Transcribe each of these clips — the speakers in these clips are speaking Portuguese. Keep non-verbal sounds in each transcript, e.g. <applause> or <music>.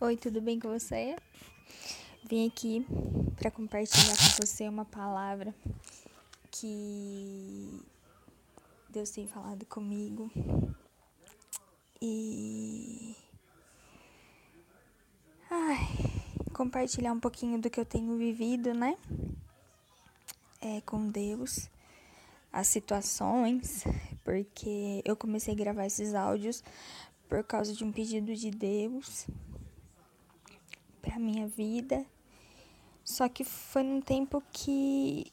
Oi, tudo bem com você? Vim aqui para compartilhar com você uma palavra que Deus tem falado comigo e ai, compartilhar um pouquinho do que eu tenho vivido, né? É, com Deus, as situações, porque eu comecei a gravar esses áudios por causa de um pedido de Deus para minha vida. Só que foi num tempo que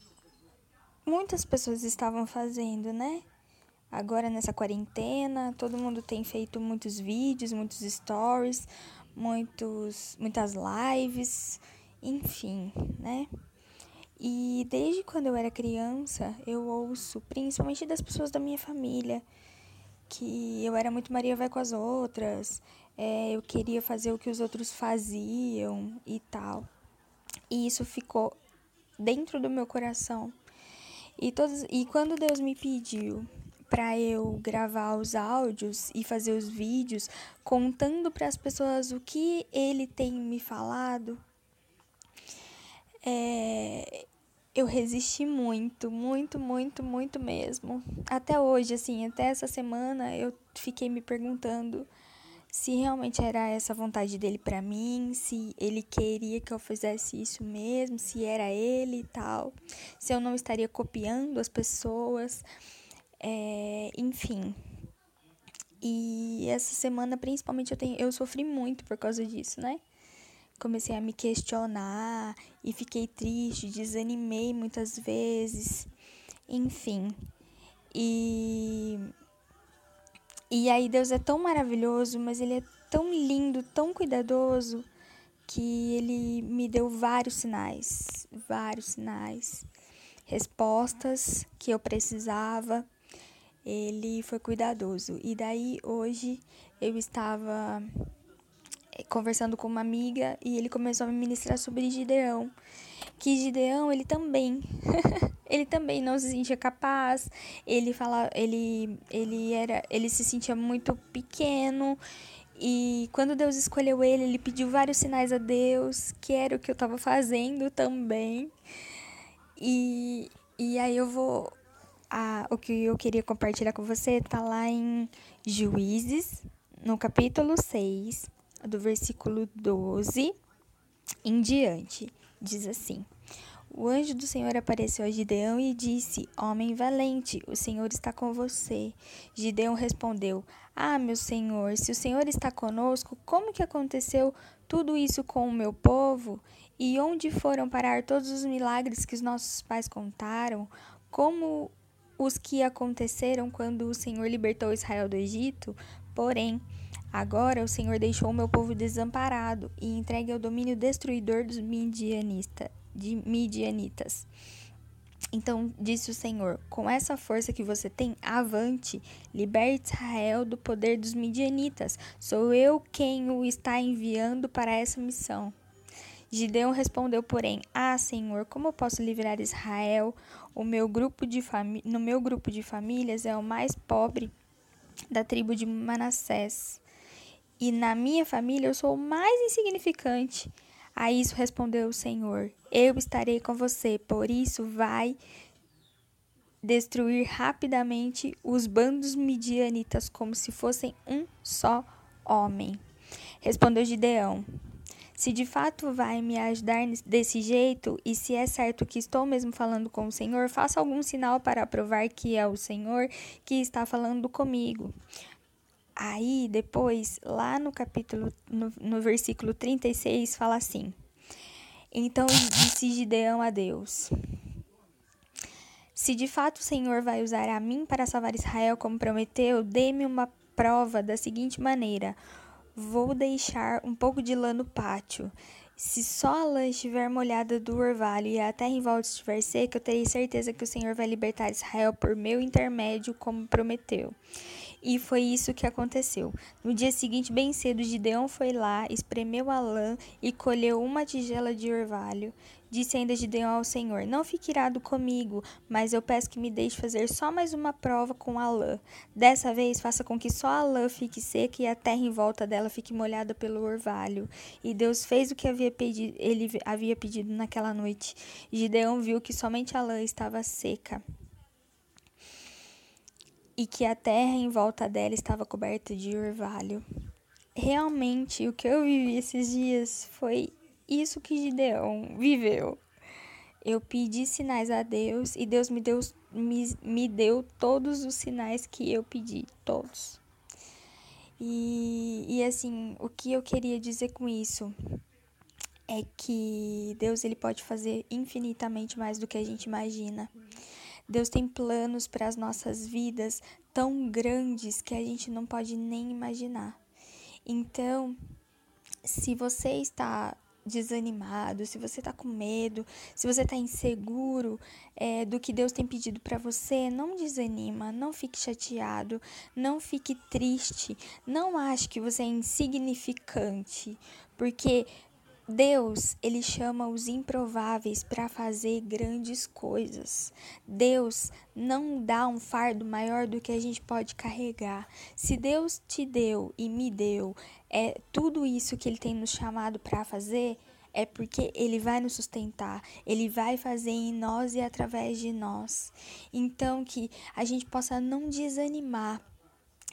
muitas pessoas estavam fazendo, né? Agora nessa quarentena, todo mundo tem feito muitos vídeos, muitos stories, muitos muitas lives, enfim, né? E desde quando eu era criança, eu ouço, principalmente das pessoas da minha família, que eu era muito Maria vai com as outras, é, eu queria fazer o que os outros faziam e tal. E isso ficou dentro do meu coração. E, todos, e quando Deus me pediu para eu gravar os áudios e fazer os vídeos contando para as pessoas o que ele tem me falado, é, eu resisti muito, muito, muito, muito mesmo. Até hoje, assim, até essa semana eu fiquei me perguntando se realmente era essa vontade dele para mim, se ele queria que eu fizesse isso mesmo, se era ele e tal, se eu não estaria copiando as pessoas, é, enfim. E essa semana, principalmente, eu, tenho, eu sofri muito por causa disso, né? Comecei a me questionar e fiquei triste, desanimei muitas vezes, enfim. E e aí Deus é tão maravilhoso, mas ele é tão lindo, tão cuidadoso, que ele me deu vários sinais, vários sinais, respostas que eu precisava. Ele foi cuidadoso. E daí hoje eu estava eh, conversando com uma amiga e ele começou a me ministrar sobre Gideão. Que Gideão, ele também <laughs> ele também não se sentia capaz, ele fala, ele ele era, ele se sentia muito pequeno e quando Deus escolheu ele, ele pediu vários sinais a Deus, que era o que eu estava fazendo também. E e aí eu vou a, o que eu queria compartilhar com você tá lá em Juízes, no capítulo 6, do versículo 12 em diante. Diz assim: o anjo do Senhor apareceu a Gideão e disse: Homem valente, o Senhor está com você. Gideão respondeu: Ah, meu Senhor, se o Senhor está conosco, como que aconteceu tudo isso com o meu povo? E onde foram parar todos os milagres que os nossos pais contaram? Como os que aconteceram quando o Senhor libertou Israel do Egito? Porém, agora o Senhor deixou o meu povo desamparado e entregue ao domínio destruidor dos midianistas de midianitas. Então disse o Senhor: Com essa força que você tem, avante, liberte Israel do poder dos midianitas. Sou eu quem o está enviando para essa missão. Gideão respondeu, porém: Ah, Senhor, como eu posso livrar Israel? O meu grupo de no meu grupo de famílias é o mais pobre da tribo de Manassés. E na minha família eu sou o mais insignificante. A isso respondeu o Senhor: Eu estarei com você, por isso vai destruir rapidamente os bandos midianitas como se fossem um só homem. Respondeu Gideão: Se de fato vai me ajudar desse jeito, e se é certo que estou mesmo falando com o Senhor, faça algum sinal para provar que é o Senhor que está falando comigo. Aí, depois, lá no capítulo, no, no versículo 36, fala assim: Então disse Gideão a Deus: Se de fato o Senhor vai usar a mim para salvar Israel como prometeu, dê-me uma prova da seguinte maneira: Vou deixar um pouco de lã no pátio. Se só a lã estiver molhada do orvalho e a terra em volta estiver seca, eu terei certeza que o Senhor vai libertar Israel por meu intermédio, como prometeu. E foi isso que aconteceu. No dia seguinte, bem cedo, Gideão foi lá, espremeu a lã e colheu uma tigela de orvalho. Disse ainda Gideão ao Senhor: Não fique irado comigo, mas eu peço que me deixe fazer só mais uma prova com a lã. Dessa vez, faça com que só a lã fique seca e a terra em volta dela fique molhada pelo orvalho. E Deus fez o que havia pedido, ele havia pedido naquela noite. Gideão viu que somente a lã estava seca e que a terra em volta dela estava coberta de orvalho. Realmente, o que eu vivi esses dias foi isso que Gideão viveu. Eu pedi sinais a Deus e Deus me deu, me, me deu todos os sinais que eu pedi, todos. E, e assim, o que eu queria dizer com isso é que Deus ele pode fazer infinitamente mais do que a gente imagina. Deus tem planos para as nossas vidas tão grandes que a gente não pode nem imaginar. Então, se você está desanimado, se você está com medo, se você está inseguro é, do que Deus tem pedido para você, não desanima, não fique chateado, não fique triste, não ache que você é insignificante, porque Deus, ele chama os improváveis para fazer grandes coisas. Deus não dá um fardo maior do que a gente pode carregar. Se Deus te deu e me deu é tudo isso que ele tem nos chamado para fazer, é porque ele vai nos sustentar, ele vai fazer em nós e através de nós. Então que a gente possa não desanimar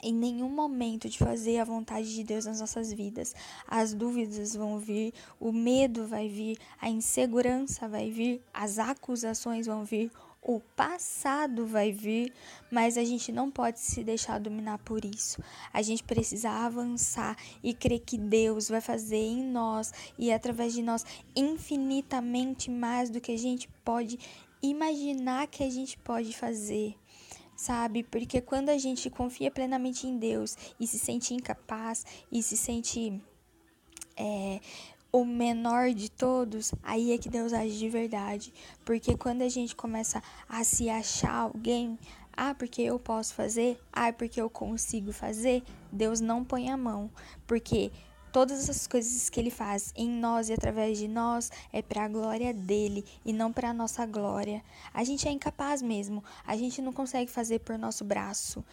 em nenhum momento de fazer a vontade de Deus nas nossas vidas. As dúvidas vão vir, o medo vai vir, a insegurança vai vir, as acusações vão vir, o passado vai vir, mas a gente não pode se deixar dominar por isso. A gente precisa avançar e crer que Deus vai fazer em nós e através de nós infinitamente mais do que a gente pode imaginar que a gente pode fazer sabe? Porque quando a gente confia plenamente em Deus e se sente incapaz e se sente é, o menor de todos, aí é que Deus age de verdade. Porque quando a gente começa a se achar alguém, ah, porque eu posso fazer, ah, porque eu consigo fazer, Deus não põe a mão. Porque Todas as coisas que ele faz em nós e através de nós é para a glória dele e não para a nossa glória. A gente é incapaz mesmo. A gente não consegue fazer por nosso braço.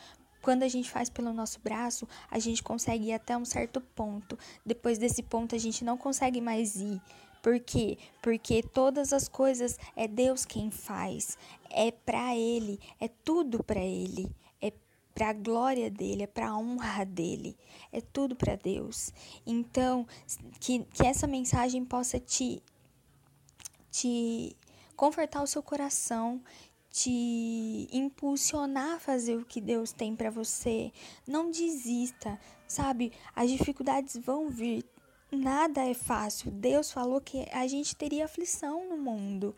Quando a gente faz pelo nosso braço, a gente consegue ir até um certo ponto. Depois desse ponto, a gente não consegue mais ir. Por quê? Porque todas as coisas é Deus quem faz. É para ele, é tudo para ele para a glória dele, é para a honra dele, é tudo para Deus. Então, que, que essa mensagem possa te, te confortar o seu coração, te impulsionar a fazer o que Deus tem para você. Não desista, sabe? As dificuldades vão vir. Nada é fácil. Deus falou que a gente teria aflição no mundo.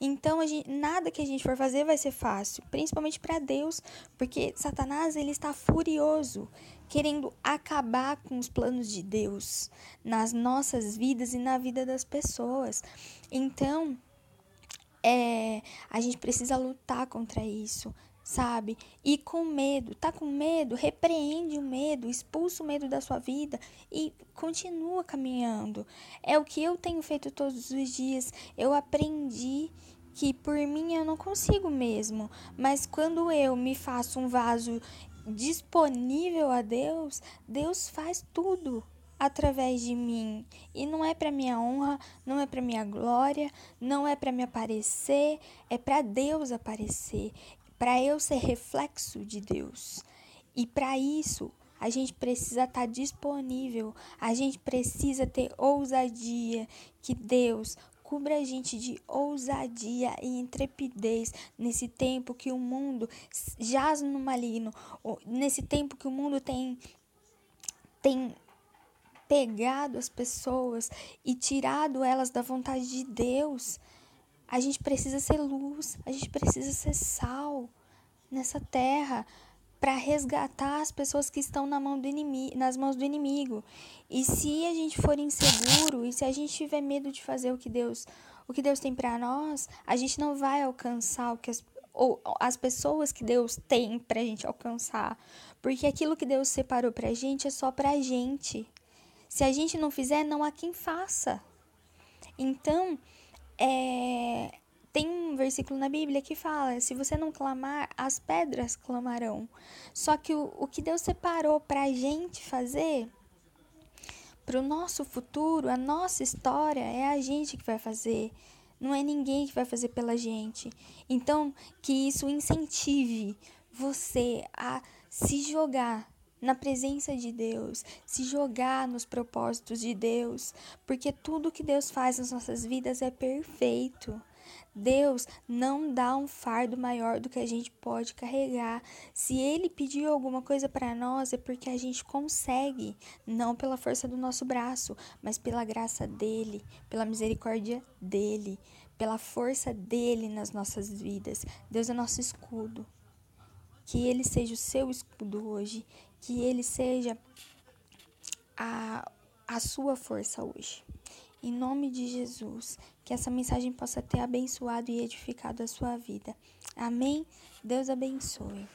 Então, gente, nada que a gente for fazer vai ser fácil, principalmente para Deus, porque Satanás ele está furioso, querendo acabar com os planos de Deus nas nossas vidas e na vida das pessoas. Então, é, a gente precisa lutar contra isso, sabe? E com medo, tá com medo, repreende o medo, expulsa o medo da sua vida e continua caminhando. É o que eu tenho feito todos os dias. Eu aprendi que por mim eu não consigo mesmo, mas quando eu me faço um vaso disponível a Deus, Deus faz tudo através de mim. E não é para minha honra, não é para minha glória, não é para me aparecer, é para Deus aparecer, para eu ser reflexo de Deus. E para isso, a gente precisa estar tá disponível, a gente precisa ter ousadia que Deus Cubra a gente de ousadia e intrepidez nesse tempo que o mundo jaz no maligno, nesse tempo que o mundo tem tem pegado as pessoas e tirado elas da vontade de Deus. A gente precisa ser luz, a gente precisa ser sal nessa terra para resgatar as pessoas que estão na mão do inimigo, nas mãos do inimigo. E se a gente for inseguro e se a gente tiver medo de fazer o que Deus, o que Deus tem para nós, a gente não vai alcançar o que as, ou as pessoas que Deus tem pra gente alcançar, Porque aquilo que Deus separou pra gente é só pra gente. Se a gente não fizer, não há quem faça. Então, é, tem um versículo na Bíblia que fala: se você não clamar, as pedras clamarão. Só que o, o que Deus separou para a gente fazer, para o nosso futuro, a nossa história, é a gente que vai fazer. Não é ninguém que vai fazer pela gente. Então, que isso incentive você a se jogar na presença de Deus, se jogar nos propósitos de Deus, porque tudo que Deus faz nas nossas vidas é perfeito. Deus não dá um fardo maior do que a gente pode carregar. Se Ele pediu alguma coisa para nós, é porque a gente consegue, não pela força do nosso braço, mas pela graça dele, pela misericórdia dele, pela força dele nas nossas vidas. Deus é nosso escudo. Que Ele seja o seu escudo hoje, que Ele seja a, a sua força hoje. Em nome de Jesus, que essa mensagem possa ter abençoado e edificado a sua vida. Amém? Deus abençoe.